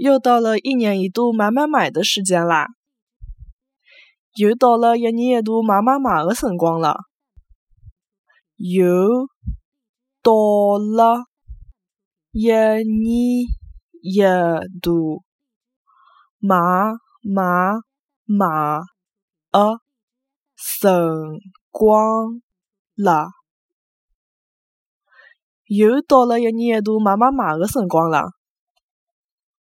又到了一年一度买买买的时间啦。又到了一年一度买买买的辰光了。又到了一年一度买买买的辰光了。又到了一年一度买买买的辰光了。